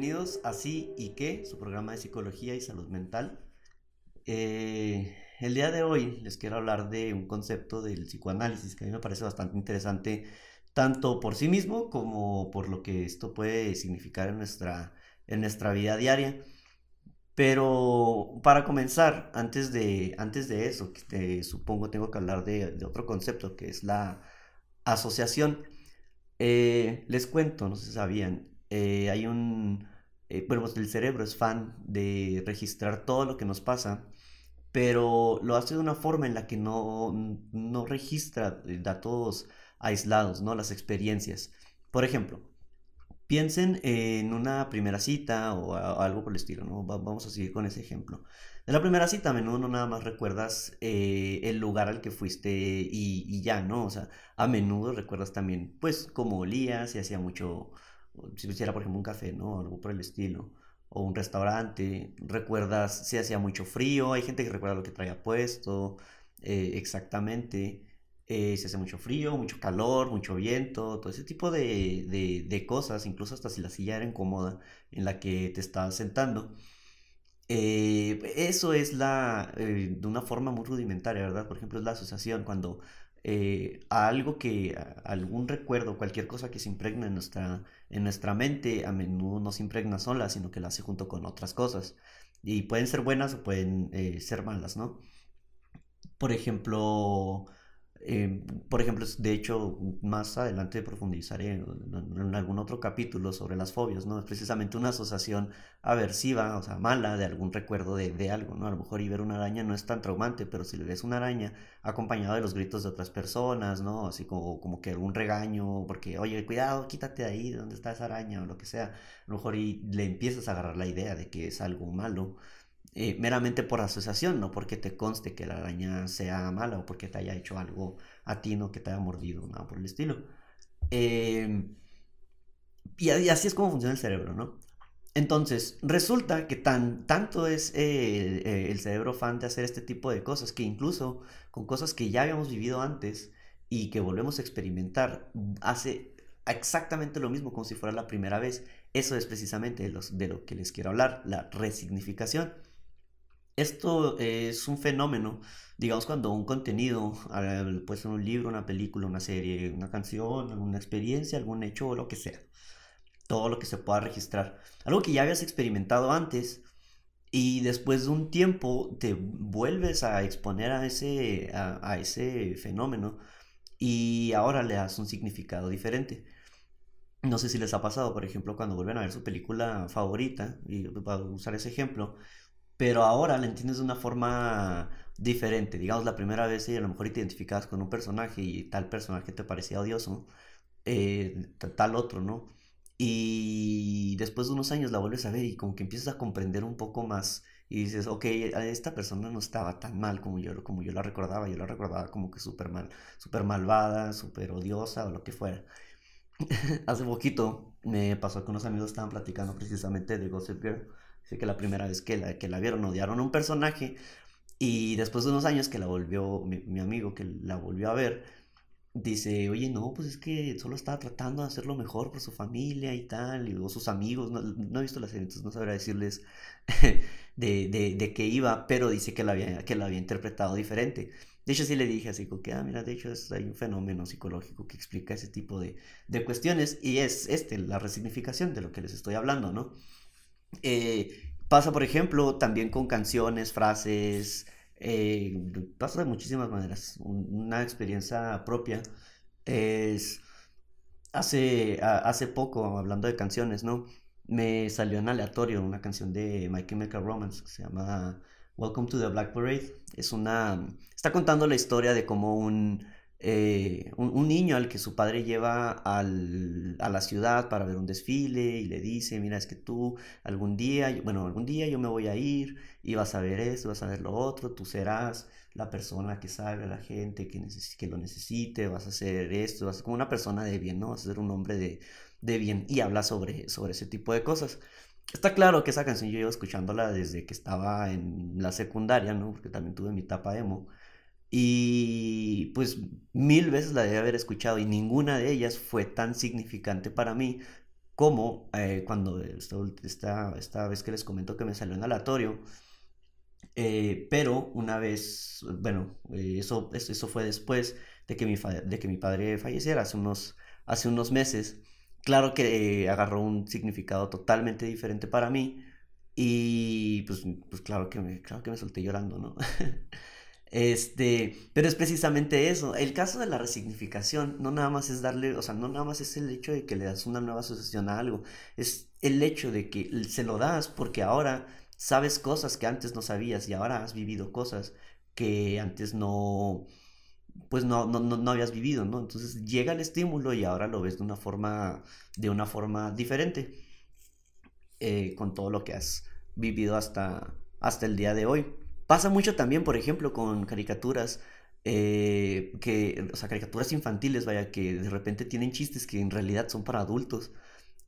bienvenidos a Sí y qué, su programa de psicología y salud mental. Eh, el día de hoy les quiero hablar de un concepto del psicoanálisis que a mí me parece bastante interesante, tanto por sí mismo como por lo que esto puede significar en nuestra, en nuestra vida diaria. Pero para comenzar, antes de, antes de eso, supongo tengo que hablar de, de, otro concepto que es la asociación. Eh, les cuento, no si sabían, eh, hay un... Eh, bueno, pues el cerebro es fan de registrar todo lo que nos pasa, pero lo hace de una forma en la que no, no registra datos aislados, ¿no? Las experiencias. Por ejemplo, piensen en una primera cita o, algo por el estilo, ¿no? vamos a seguir con ese ejemplo. De la primera cita a menudo no nada más recuerdas eh, el lugar al que fuiste y, y, ya, ¿no? O sea, a menudo recuerdas también, pues, cómo olías, si hacía mucho, si hiciera, por ejemplo, un café, ¿no? Algo por el estilo. O un restaurante. Recuerdas si hacía mucho frío. Hay gente que recuerda lo que traía puesto. Eh, exactamente. Eh, si hace mucho frío, mucho calor, mucho viento, todo ese tipo de, de, de, cosas, incluso hasta si la silla era incómoda en la que te estabas sentando. Eh, eso es la, de una forma muy rudimentaria, ¿verdad? Por ejemplo, es la asociación, cuando eh, a algo que, algún recuerdo, cualquier cosa que se impregna en nuestra, en nuestra mente, a menudo no se impregna sola, sino que la hace junto con otras cosas. Y pueden ser buenas o pueden eh, ser malas, ¿no? Por ejemplo, Em, por ejemplo, de hecho, más adelante profundizaré en, algún otro capítulo sobre las fobias, ¿no? Es precisamente una asociación aversiva, o sea, mala de algún recuerdo de, de, algo, ¿no? A lo mejor y ver una araña no es tan traumante, pero si le ves una araña acompañado de los gritos de otras personas, ¿no? Así como, como que algún regaño, porque, oye, cuidado, quítate de ahí, ¿dónde está esa araña? O lo que sea. A lo mejor y le empiezas a agarrar la idea de que es algo malo. Eh, meramente por asociación, no porque te conste que la araña sea mala o porque te haya hecho algo a ti, no que te haya mordido, nada por el estilo. Em, y, así es como funciona el cerebro, ¿no? Entonces, resulta que tan, tanto es eh, eh, el cerebro fan de hacer este tipo de cosas que incluso con cosas que ya habíamos vivido antes y que volvemos a experimentar, hace exactamente lo mismo como si fuera la primera vez. Eso es precisamente de lo que les quiero hablar, la resignificación. Esto es un fenómeno, digamos, cuando un contenido, puede ser un libro, una película, una serie, una canción, una experiencia, algún hecho o lo que sea, todo lo que se pueda registrar, algo que ya habías experimentado antes y después de un tiempo te vuelves a exponer a ese, a, ese fenómeno y ahora le das un significado diferente. No sé si les ha pasado, por ejemplo, cuando vuelven a ver su película favorita, y a usar ese ejemplo, pero ahora la entiendes de una forma diferente. Digamos, la primera vez y a lo mejor te identificabas con un personaje y tal personaje te parecía odioso, eh, tal otro, ¿no? Y después de unos años la vuelves a ver y como que empiezas a comprender un poco más y dices, ok, esta persona no estaba tan mal como yo, como yo la recordaba, yo la recordaba como que súper mal, súper malvada, súper odiosa o lo que fuera. Hace poquito me pasó que unos amigos estaban platicando precisamente de Gossip Girl Así que la primera vez que la, que la vieron odiaron a un personaje y después de unos años que la volvió, mi, amigo que la volvió a ver, dice, oye, no, pues es que solo estaba tratando de hacerlo mejor por su familia y tal, y, o sus amigos, no, he visto la serie, entonces no sabría decirles de, de, de, qué iba, pero dice que la, había, que la había interpretado diferente. De hecho, sí le dije así, como que, ah, mira, de hecho es, hay un fenómeno psicológico que explica ese tipo de, de cuestiones y es este, la resignificación de lo que les estoy hablando, ¿no? Eh, pasa, por ejemplo, también con canciones, frases, eh, pasa de muchísimas maneras. una experiencia propia es, hace, hace poco, hablando de canciones, ¿no? Me salió en aleatorio una canción de My Chemical Romance que se llama Welcome to the Black Parade. Es una, está contando la historia de cómo un eh, un, niño al que su padre lleva al, a la ciudad para ver un desfile y le dice, mira, es que tú algún día, bueno, algún día yo me voy a ir y vas a ver esto, vas a ver lo otro, tú serás la persona que salve a la gente que, que lo necesite, vas a hacer esto, vas a ser como una persona de bien, ¿no? Vas a ser un hombre de, de bien y habla sobre, sobre ese tipo de cosas. Está claro que esa canción yo llevo escuchándola desde que estaba en la secundaria, ¿no? Porque también tuve mi etapa emo. Y pues mil veces la debe haber escuchado y ninguna de ellas fue tan significante para mí como eh, cuando esta, esta, vez que les comento que me salió en aleatorio, eh, pero una vez, bueno, eh, eso, eso fue después de que, mi de que mi padre falleciera hace unos, hace unos meses. Claro que agarró un significado totalmente diferente para mí y pues, pues claro, que me, claro que me solté llorando, ¿no? Este, pero es precisamente eso. El caso de la resignificación no nada más es darle, o sea, no nada más es el hecho de que le das una nueva asociación a algo, es el hecho de que se lo das porque ahora sabes cosas que antes no sabías y ahora has vivido cosas que antes no, pues no, no, no, habías vivido, ¿no? Entonces llega el estímulo y ahora lo ves de una forma, de una forma diferente, eh, con todo lo que has vivido hasta, hasta el día de hoy. Pasa mucho también, por ejemplo, con caricaturas, eh, que, o sea, caricaturas infantiles, vaya, que de repente tienen chistes que en realidad son para adultos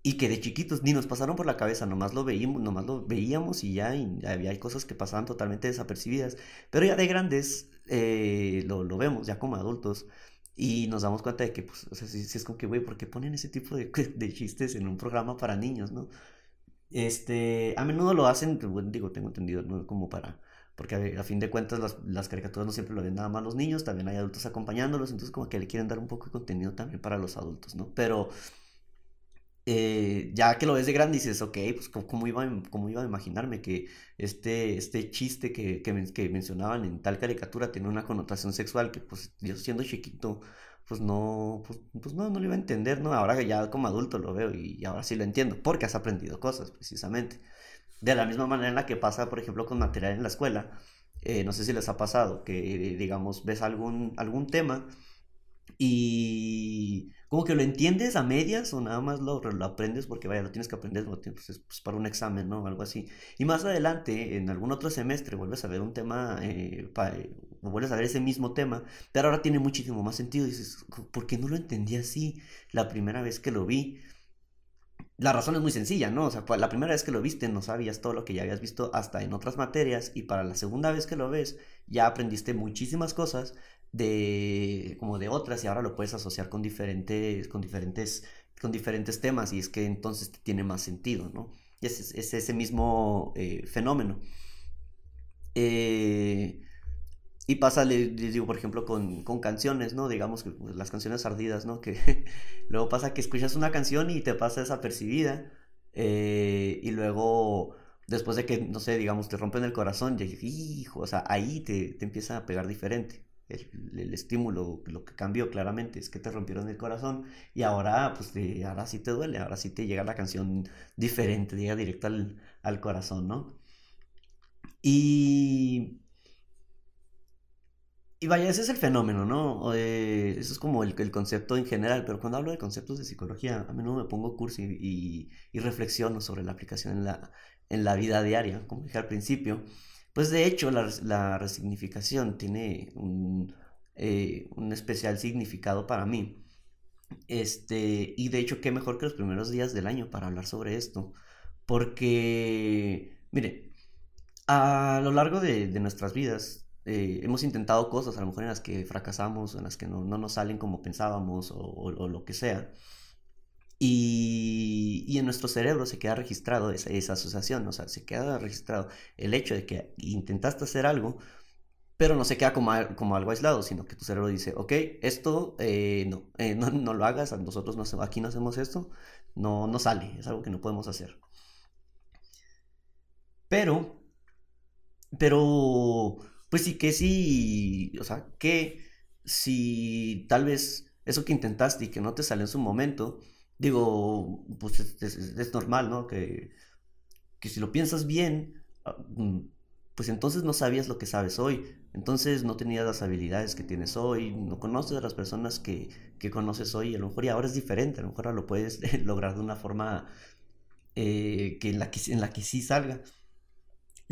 y que de chiquitos ni nos pasaron por la cabeza, nomás lo veíamos, nomás lo veíamos y ya y había cosas que pasaban totalmente desapercibidas, pero ya de grandes eh, lo, vemos ya como adultos y nos damos cuenta de que, pues, o sea, si, es como que, güey, ¿por qué ponen ese tipo de, de, chistes en un programa para niños, no? Este, a menudo lo hacen, digo, tengo entendido, ¿no? Como para porque a, fin de cuentas las, las, caricaturas no siempre lo ven nada más los niños, también hay adultos acompañándolos, entonces como que le quieren dar un poco de contenido también para los adultos, ¿no? Pero eh, ya que lo ves de grande dices, ok, pues ¿cómo iba, cómo iba a imaginarme que este, este chiste que, que, mencionaban en tal caricatura tiene una connotación sexual que pues yo siendo chiquito pues no, pues, pues, no, no lo iba a entender, ¿no? Ahora ya como adulto lo veo y ahora sí lo entiendo, porque has aprendido cosas precisamente. De la misma manera en la que pasa, por ejemplo, con material en la escuela. Eh, no sé si les ha pasado que, digamos, ves algún, algún tema y como que lo entiendes a medias o nada más lo, lo aprendes porque vaya, lo tienes que aprender pues, pues, para un examen, ¿no? Algo así. Y más adelante, en algún otro semestre, vuelves a ver un tema, eh, o vuelves a ver ese mismo tema, pero ahora tiene muchísimo más sentido. Y dices, ¿por qué no lo entendí así la primera vez que lo vi? La razón es muy sencilla, ¿no? O sea, la primera vez que lo viste no sabías todo lo que ya habías visto hasta en otras materias y para la segunda vez que lo ves ya aprendiste muchísimas cosas de como de otras y ahora lo puedes asociar con diferentes con diferentes con diferentes temas y es que entonces tiene más sentido, ¿no? Y es, es ese mismo eh, fenómeno. Eh, y pasa, les, digo, por ejemplo, con, con, canciones, ¿no? Digamos que pues, las canciones ardidas, ¿no? Que luego pasa que escuchas una canción y te pasa desapercibida. Eh, y luego, después de que, no sé, digamos, te rompen el corazón, y hijo, o sea, ahí te, te empieza a pegar diferente. El, el, estímulo, lo que cambió claramente es que te rompieron el corazón y ahora, pues, ahora sí te duele, ahora sí te llega la canción diferente, llega directo al, al corazón, ¿no? Y y vaya, ese es el fenómeno, ¿no? Eso es como el, el, concepto en general, pero cuando hablo de conceptos de psicología, a menudo me pongo curso y, y, reflexiono sobre la aplicación en la, en la vida diaria, como dije al principio. Pues de hecho, la, la resignificación tiene un, eh, un especial significado para mí. Este, y de hecho, qué mejor que los primeros días del año para hablar sobre esto. Porque, mire, a lo largo de, de nuestras vidas eh, hemos intentado cosas, a lo mejor en las que fracasamos, en las que no, no nos salen como pensábamos o, o, lo que sea. Y, y, en nuestro cerebro se queda registrado esa, esa, asociación, o sea, se queda registrado el hecho de que intentaste hacer algo, pero no se queda como, como algo aislado, sino que tu cerebro dice, ok, esto eh, no, eh, no, no, lo hagas, nosotros no, aquí no hacemos esto, no, no sale, es algo que no podemos hacer. Pero, pero pues sí que sí, o sea, que si tal vez eso que intentaste y que no te salió en su momento, digo, pues es, normal, ¿no? Que, que, si lo piensas bien, ah, mm, pues entonces no sabías lo que sabes hoy, entonces no tenías las habilidades que tienes hoy, no conoces a las personas que, que conoces hoy, a lo mejor y ahora es diferente, a lo mejor ahora lo puedes lograr de una forma eh, que en, la que en la que sí salga.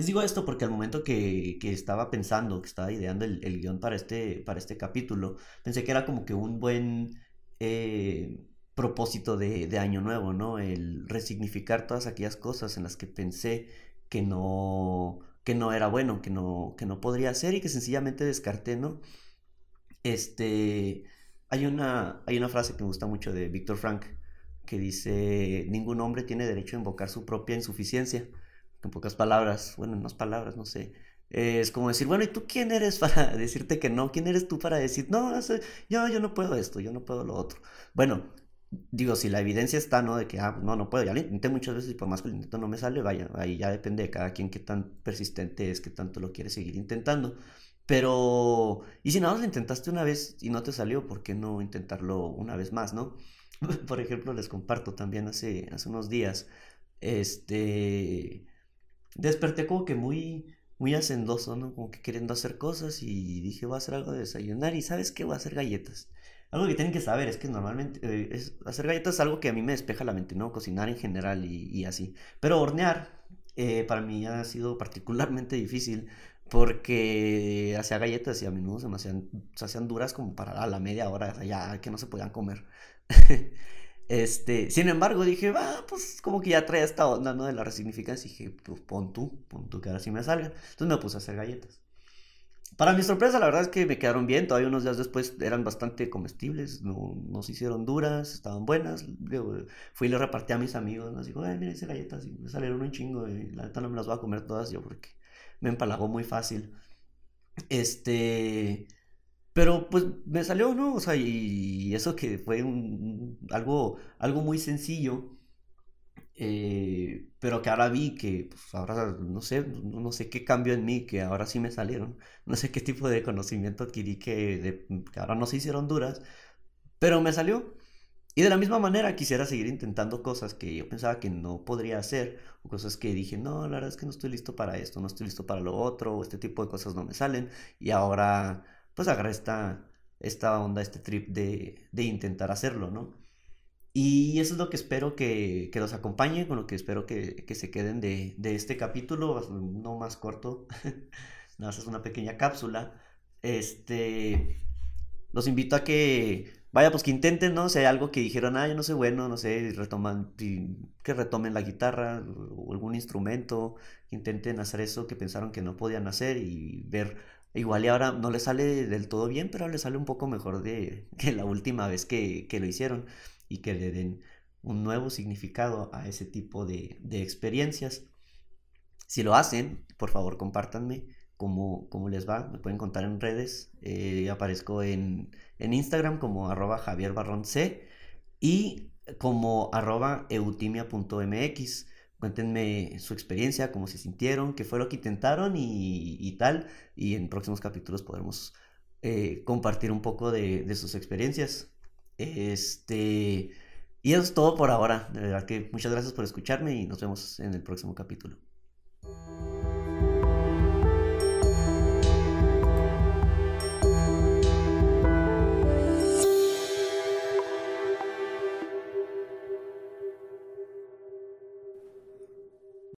Les digo esto porque al momento que, estaba pensando, que estaba ideando el, guion para este, para este capítulo, pensé que era como que un buen eh, propósito de, de, año nuevo, ¿no? El resignificar todas aquellas cosas en las que pensé que no, que no era bueno, que no, que no podría hacer y que sencillamente descarté, ¿no? Este, hay una, hay una frase que me gusta mucho de Víctor Frank, que dice, ningún hombre tiene derecho a invocar su propia insuficiencia. En pocas palabras, bueno, en unas palabras, no sé. es como decir, bueno, ¿y tú quién eres para decirte que no? ¿Quién eres tú para decir, no, no sé, yo, yo no puedo esto, yo no puedo lo otro? Bueno, digo, si la evidencia está, ¿no? De que, ah, no, no puedo, ya lo intenté muchas veces y por más que lo intento no me sale, vaya, ahí ya depende de cada quien qué tan persistente es, qué tanto lo quiere seguir intentando. Pero, y si nada más lo intentaste una vez y no te salió, ¿por qué no intentarlo una vez más, no? Por ejemplo, les comparto también hace, hace unos días, este, desperté como que muy, muy hacendoso, ¿no? Como que queriendo hacer cosas y dije, voy a hacer algo de desayunar y ¿sabes qué? Voy a hacer galletas. Algo que tienen que saber es que normalmente eh, hacer galletas es algo que a mí me despeja la mente, ¿no? Cocinar en general y, así. Pero hornear eh, para mí ha sido particularmente difícil porque hacía galletas y a menudo se me hacían, se hacían duras como para la media hora, ya que no se podían comer. este, sin embargo, dije, va, pues como que ya traía esta onda, ¿no? De la resignificancia. Dije, pues pon tú, pon tú que ahora sí me salgan. Entonces me puse a hacer galletas. Para mi sorpresa, la verdad es que me quedaron bien. Todavía unos días después eran bastante comestibles. No, no se hicieron duras, estaban buenas. fui y le repartí a mis amigos. ¿no? Digo, ay, mira, hice galletas. Y me salieron un chingo. Y la neta no me las voy a comer todas yo porque me empalagó muy fácil. Este. Pero pues me salió, ¿no? O sea, y eso que fue un, algo, algo muy sencillo. Eh, pero que ahora vi que, pues ahora no sé, no sé qué cambió en mí, que ahora sí me salieron. No sé qué tipo de conocimiento adquirí que, que ahora no se hicieron duras, pero me salió. Y de la misma manera quisiera seguir intentando cosas que yo pensaba que no podría hacer, o cosas que dije, no, la verdad es que no estoy listo para esto, no estoy listo para lo otro, o este tipo de cosas no me salen, y ahora pues agarré esta, esta onda, este trip de, de intentar hacerlo, ¿no? Y eso es lo que espero que, que los acompañe, con lo que espero que, que se queden de, de, este capítulo, no más corto, nada más es una pequeña cápsula. Este, los invito a que vaya, pues que intenten, ¿no? Si hay algo que dijeron, ah, yo no sé bueno, no sé, retoman, que retomen la guitarra o algún instrumento, que intenten hacer eso que pensaron que no podían hacer y ver, igual y ahora no les sale del todo bien, pero les sale un poco mejor de que la última vez que, que lo hicieron y que le den un nuevo significado a ese tipo de, de experiencias. Si lo hacen, por favor compártanme cómo, cómo les va. Me pueden contar en redes. Eh, aparezco en, en, Instagram como arroba Javier Barrón C y como arroba eutimia.mx. Cuéntenme su experiencia, cómo se sintieron, qué fue lo que intentaron y, tal. Y en próximos capítulos podremos eh, compartir un poco de, de, sus experiencias. Este, y eso es todo por ahora. De verdad que muchas gracias por escucharme y nos vemos en el próximo capítulo.